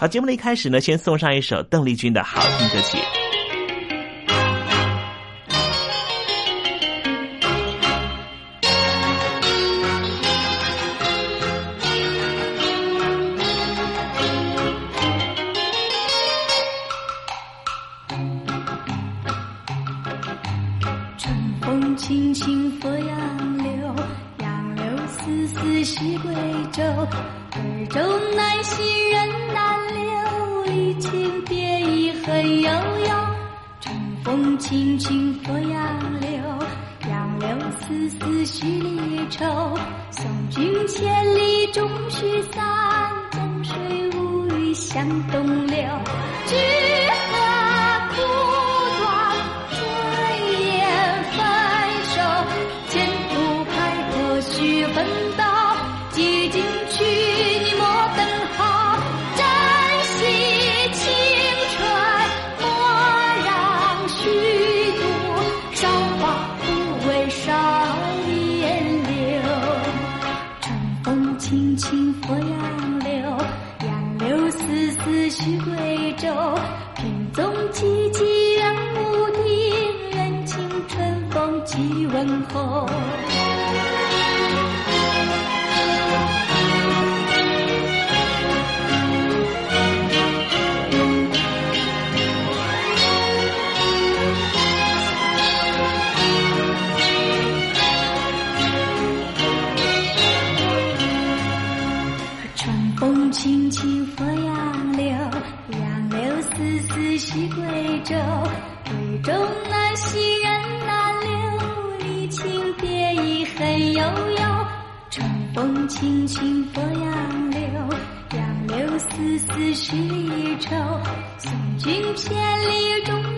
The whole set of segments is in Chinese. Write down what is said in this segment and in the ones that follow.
好，节目的一开始呢，先送上一首邓丽君的好听歌曲。春风轻轻拂杨柳，杨柳丝丝系贵州，贵州南行人呐。春悠悠，春风轻轻拂杨柳，杨柳丝丝絮离愁。送君千里终须散，江水无语向东流。丝丝系归舟。难系人难留，离情别意恨悠悠。春风轻轻拂杨柳，杨柳丝丝是离愁。送君千里终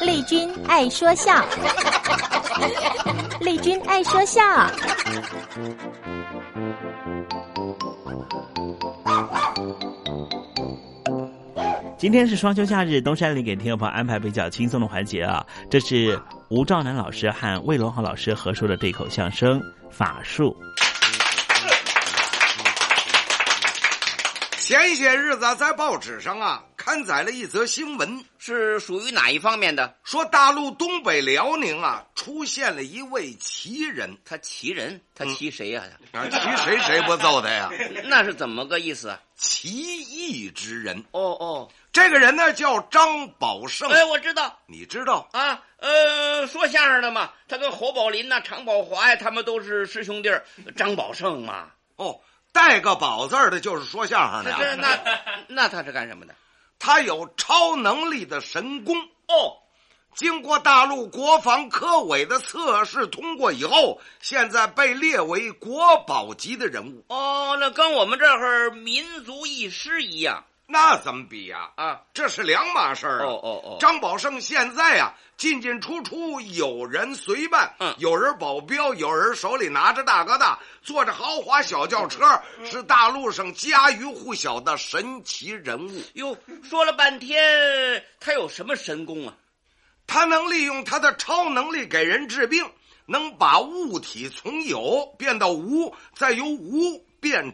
丽君爱说笑，丽君爱说笑。今天是双休假日，东山里给听众朋友安排比较轻松的环节啊。这是吴兆南老师和魏龙豪老师合说的对口相声《法术》。前些日子在报纸上啊刊载了一则新闻，是属于哪一方面的？说大陆东北辽宁啊出现了一位奇人。他奇人？他奇谁呀、啊？奇谁谁不揍他呀？那是怎么个意思啊？奇异之人。哦哦，这个人呢叫张宝胜。哎，我知道，你知道啊？呃，说相声的嘛，他跟侯宝林呐、常宝华呀，他们都是师兄弟儿。张宝胜嘛，哦。带个“宝”字的，就是说相声的那那他是干什么的？他有超能力的神功哦。经过大陆国防科委的测试通过以后，现在被列为国宝级的人物。哦，那跟我们这会儿民族一师一样。那怎么比呀？啊，这是两码事儿啊！哦哦哦，张宝胜现在、啊，进进出出有人随伴，嗯，有人保镖，有人手里拿着大哥大，坐着豪华小轿车，嗯、是大陆上家喻户晓的神奇人物。哟，说了半天，他有什么神功啊？他能利用他的超能力给人治病，能把物体从有变到无，再由无变